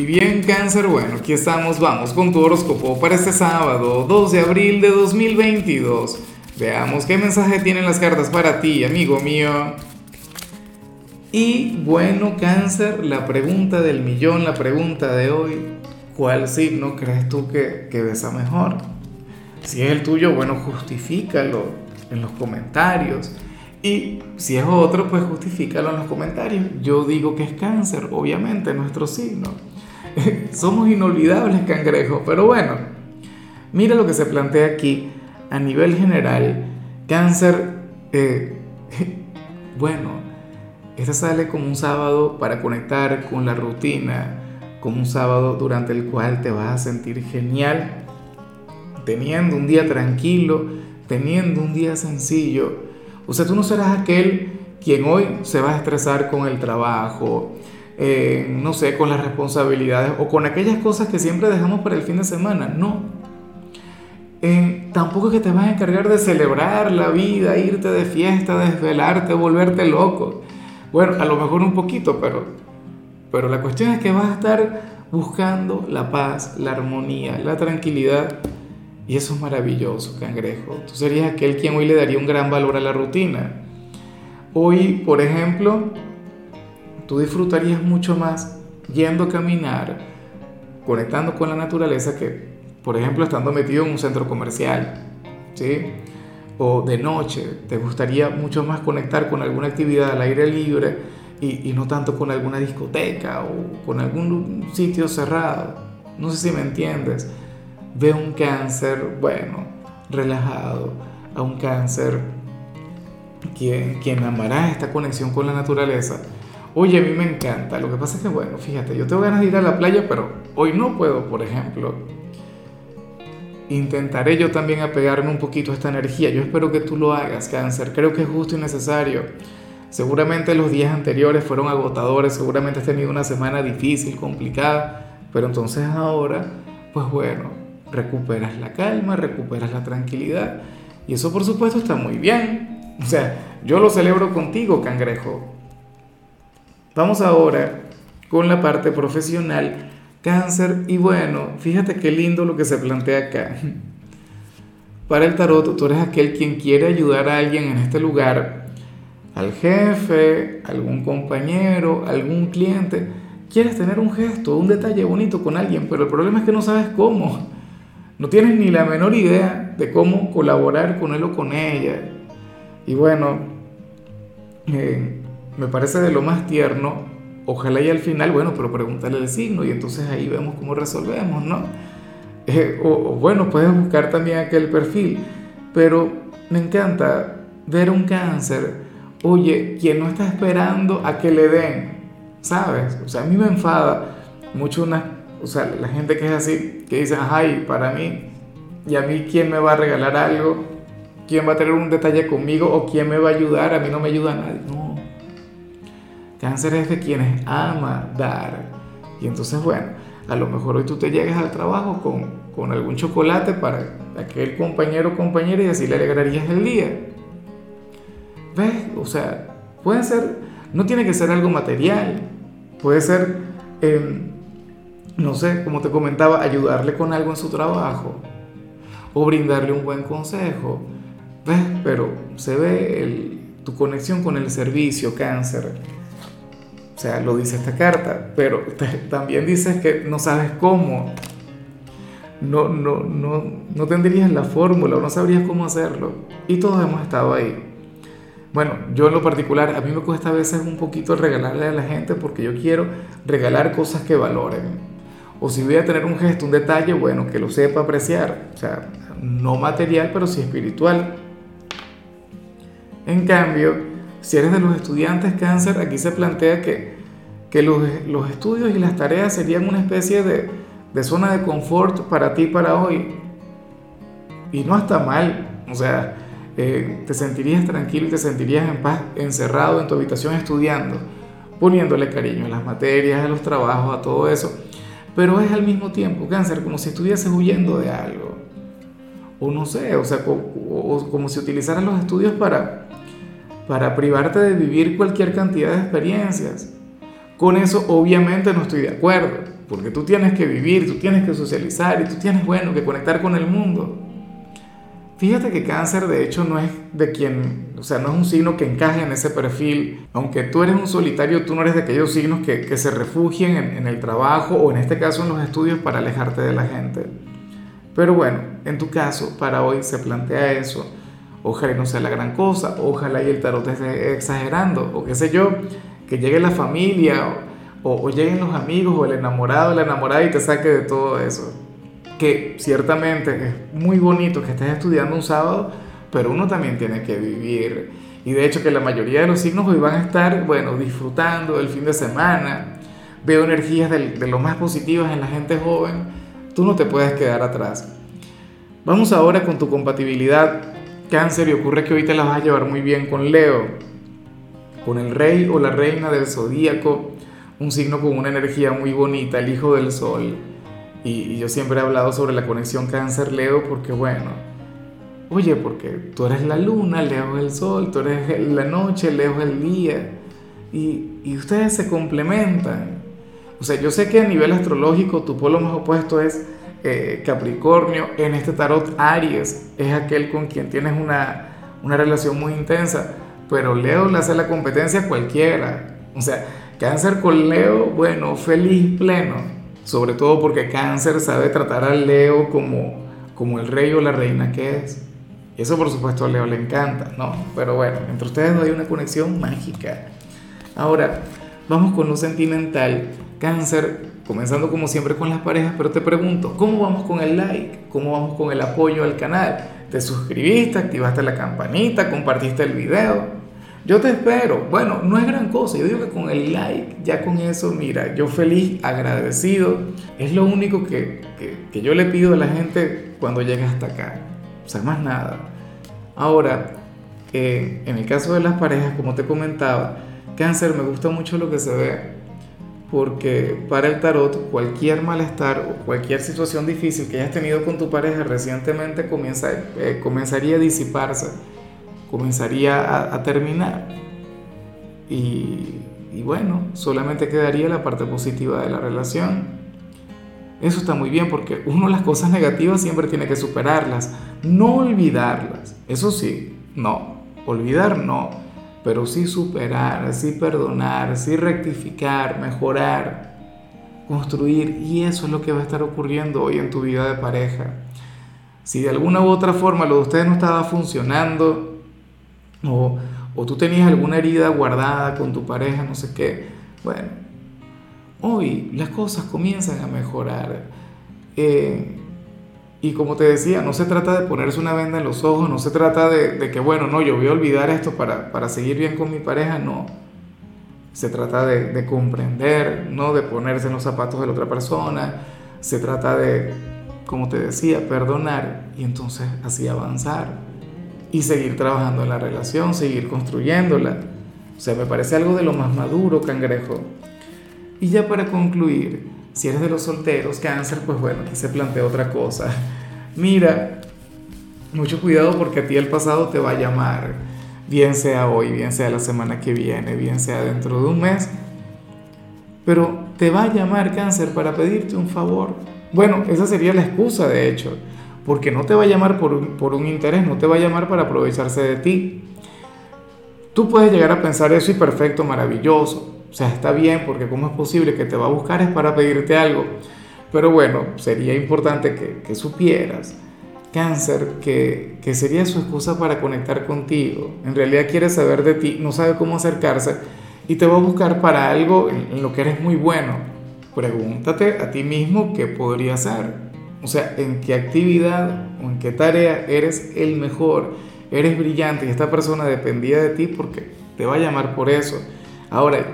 Y bien, cáncer, bueno, aquí estamos, vamos con tu horóscopo para este sábado, 2 de abril de 2022. Veamos qué mensaje tienen las cartas para ti, amigo mío. Y bueno, cáncer, la pregunta del millón, la pregunta de hoy, ¿cuál signo crees tú que, que besa mejor? Si es el tuyo, bueno, justifícalo en los comentarios. Y si es otro, pues justifícalo en los comentarios. Yo digo que es cáncer, obviamente, nuestro signo. Somos inolvidables, cangrejos. Pero bueno, mira lo que se plantea aquí a nivel general. Cáncer, eh, bueno, este sale como un sábado para conectar con la rutina, como un sábado durante el cual te vas a sentir genial, teniendo un día tranquilo, teniendo un día sencillo o sea, tú no serás aquel quien hoy se va a estresar con el trabajo, eh, no sé, con las responsabilidades o con aquellas cosas que siempre dejamos para el fin de semana. No. Eh, tampoco es que te vas a encargar de celebrar la vida, irte de fiesta, desvelarte, volverte loco. Bueno, a lo mejor un poquito, pero, pero la cuestión es que vas a estar buscando la paz, la armonía, la tranquilidad y eso es maravilloso, cangrejo. Tú serías aquel quien hoy le daría un gran valor a la rutina. Hoy, por ejemplo, tú disfrutarías mucho más yendo a caminar, conectando con la naturaleza que, por ejemplo, estando metido en un centro comercial, ¿sí? O de noche, te gustaría mucho más conectar con alguna actividad al aire libre y, y no tanto con alguna discoteca o con algún sitio cerrado. No sé si me entiendes ve un cáncer, bueno, relajado, a un cáncer quien, quien amará esta conexión con la naturaleza. Oye, a mí me encanta. Lo que pasa es que, bueno, fíjate, yo tengo ganas de ir a la playa, pero hoy no puedo, por ejemplo. Intentaré yo también apegarme un poquito a esta energía. Yo espero que tú lo hagas, cáncer. Creo que es justo y necesario. Seguramente los días anteriores fueron agotadores, seguramente has tenido una semana difícil, complicada, pero entonces ahora, pues bueno, recuperas la calma, recuperas la tranquilidad. Y eso por supuesto está muy bien. O sea, yo lo celebro contigo, cangrejo. Vamos ahora con la parte profesional, cáncer. Y bueno, fíjate qué lindo lo que se plantea acá. Para el tarot, tú eres aquel quien quiere ayudar a alguien en este lugar, al jefe, algún compañero, algún cliente. Quieres tener un gesto, un detalle bonito con alguien, pero el problema es que no sabes cómo. No tienes ni la menor idea de cómo colaborar con él o con ella. Y bueno, eh, me parece de lo más tierno. Ojalá y al final, bueno, pero pregúntale el signo y entonces ahí vemos cómo resolvemos, ¿no? Eh, o, bueno, puedes buscar también aquel perfil. Pero me encanta ver un cáncer, oye, quien no está esperando a que le den, ¿sabes? O sea, a mí me enfada mucho una o sea, la gente que es así, que dice, ay, para mí, y a mí, ¿quién me va a regalar algo? ¿Quién va a tener un detalle conmigo? ¿O quién me va a ayudar? A mí no me ayuda nadie. No. Cáncer es de quienes ama dar. Y entonces, bueno, a lo mejor hoy tú te llegas al trabajo con, con algún chocolate para aquel compañero o compañera y así le alegrarías el día. ¿Ves? O sea, puede ser, no tiene que ser algo material, puede ser... Eh, no sé, como te comentaba, ayudarle con algo en su trabajo o brindarle un buen consejo. ¿Ves? Pero se ve tu conexión con el servicio, cáncer. O sea, lo dice esta carta, pero también dices que no sabes cómo. No, no, no, no tendrías la fórmula o no sabrías cómo hacerlo. Y todos hemos estado ahí. Bueno, yo en lo particular, a mí me cuesta a veces un poquito regalarle a la gente porque yo quiero regalar cosas que valoren. O si voy a tener un gesto, un detalle, bueno, que lo sepa apreciar. O sea, no material, pero sí espiritual. En cambio, si eres de los estudiantes cáncer, aquí se plantea que, que los, los, estudios y las tareas serían una especie de, de zona de confort para ti para hoy. Y no está mal. O sea, eh, te sentirías tranquilo y te sentirías en paz encerrado en tu habitación estudiando, poniéndole cariño a las materias, a los trabajos, a todo eso pero es al mismo tiempo cáncer como si estuvieses huyendo de algo. O no sé, o sea, como si utilizaras los estudios para, para privarte de vivir cualquier cantidad de experiencias. Con eso obviamente no estoy de acuerdo. porque tú tienes que vivir, tú tienes que socializar y tú tienes, bueno, que conectar con el mundo. Fíjate que cáncer de hecho no es de quien, o sea, no es un signo que encaje en ese perfil. Aunque tú eres un solitario, tú no eres de aquellos signos que, se refugien en, en, el trabajo o en este caso en los estudios para alejarte de la gente. Pero bueno, en tu caso, para hoy se plantea eso. Ojalá no sea la gran cosa, ojalá y el tarot esté exagerando, o qué sé yo, que llegue la familia, o, o lleguen los amigos, o el enamorado, la enamorada y te saque de todo eso que ciertamente es muy bonito que estés estudiando un sábado, pero uno también tiene que vivir. Y de hecho que la mayoría de los signos hoy van a estar, bueno, disfrutando del fin de semana. Veo energías de, de lo más positivas en la gente joven. Tú no te puedes quedar atrás. Vamos ahora con tu compatibilidad cáncer y ocurre que hoy te la vas a llevar muy bien con Leo, con el rey o la reina del zodíaco, un signo con una energía muy bonita, el hijo del sol. Y, yo siempre he hablado sobre la conexión cáncer-Leo porque, bueno, oye, porque tú eres la luna, Leo es el sol, tú eres la noche, Leo es el día. Y, y ustedes se complementan. O sea, yo sé que a nivel astrológico tu polo más opuesto es eh, Capricornio, en este tarot Aries es aquel con quien tienes una, una relación muy intensa, pero Leo le hace la competencia a cualquiera. O sea, cáncer con Leo, bueno, feliz, pleno sobre todo porque Cáncer sabe tratar al Leo como, como el rey o la reina que es. Eso por supuesto a Leo le encanta, ¿no? Pero bueno, entre ustedes hay una conexión mágica. Ahora, vamos con lo sentimental. Cáncer, comenzando como siempre con las parejas, pero te pregunto, ¿cómo vamos con el like? ¿Cómo vamos con el apoyo al canal? ¿Te suscribiste? ¿Activaste la campanita? ¿Compartiste el video? Yo te espero. Bueno, no es gran cosa. Yo digo que con el like, ya con eso, mira, yo feliz, agradecido. Es lo único que, que, yo le pido a la gente cuando llega hasta acá. O sea, más nada. Ahora, eh, en el caso de las parejas, como te comentaba, cáncer, me gusta mucho lo que se ve. Porque para el tarot, cualquier malestar o cualquier situación difícil que hayas tenido con tu pareja recientemente eh, comenzaría a disiparse comenzaría a, terminar. Y, y bueno, solamente quedaría la parte positiva de la relación. Eso está muy bien porque uno las cosas negativas siempre tiene que superarlas, no olvidarlas. Eso sí, no, olvidar no, pero sí superar, sí perdonar, sí rectificar, mejorar, construir. Y eso es lo que va a estar ocurriendo hoy en tu vida de pareja. Si de alguna u otra forma lo de ustedes no estaba funcionando, o, o tú tenías alguna herida guardada con tu pareja, no sé qué. Bueno, hoy las cosas comienzan a mejorar. Eh, y como te decía, no se trata de ponerse una venda en los ojos, no se trata de, de, que, bueno, no, yo voy a olvidar esto para, para, seguir bien con mi pareja, no. Se trata de, de, comprender, no de ponerse en los zapatos de la otra persona. Se trata de, como te decía, perdonar y entonces así avanzar y seguir trabajando en la relación, seguir construyéndola. O sea, me parece algo de lo más maduro, cangrejo. Y ya para concluir, si eres de los solteros, cáncer, pues bueno, aquí se plantea otra cosa. Mira, mucho cuidado porque a ti el pasado te va a llamar, bien sea hoy, bien sea la semana que viene, bien sea dentro de un mes, pero te va a llamar cáncer para pedirte un favor. Bueno, esa sería la excusa, de hecho porque no te va a llamar por un, por un interés, no te va a llamar para aprovecharse de ti. Tú puedes llegar a pensar eso y perfecto, maravilloso. O sea, está bien porque cómo es posible que te va a buscar es para pedirte algo. Pero bueno, sería importante que, que supieras, cáncer, que, que, sería su excusa para conectar contigo. En realidad quiere saber de ti, no sabe cómo acercarse y te va a buscar para algo en, lo que eres muy bueno. Pregúntate a ti mismo qué podría ser. O sea, en qué actividad o en qué tarea eres el mejor, eres brillante y esta persona dependía de ti porque te va a llamar por eso. Ahora,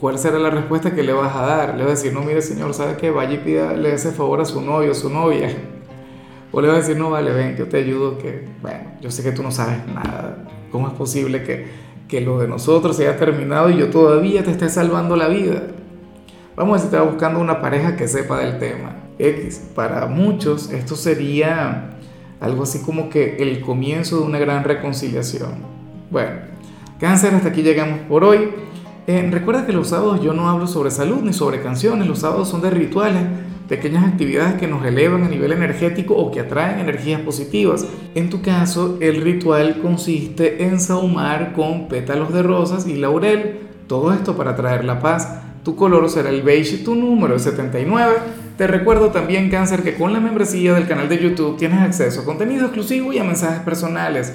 ¿cuál será la respuesta que le vas a dar? Le vas a decir, no, mire señor, ¿sabe qué? Vaya y pídale ese favor a su novio su novia. O le vas a decir, no, vale, ven, yo te ayudo, que, bueno, yo sé que tú no sabes nada. ¿Cómo es posible que, que lo de nosotros se haya terminado y yo todavía te esté salvando la vida? Vamos a te va buscando una pareja que sepa del tema. X. Para muchos esto sería algo así como que el comienzo de una gran reconciliación. Bueno, cáncer, hasta aquí llegamos por hoy. Eh, recuerda que los sábados yo no hablo sobre salud ni sobre canciones, los sábados son de rituales, pequeñas actividades que nos elevan a nivel energético o que atraen energías positivas. En tu caso, el ritual consiste en sahumar con pétalos de rosas y laurel, todo esto para traer la paz. Tu color será el beige tu número es 79. Te recuerdo también, Cáncer, que con la membresía del canal de YouTube tienes acceso a contenido exclusivo y a mensajes personales.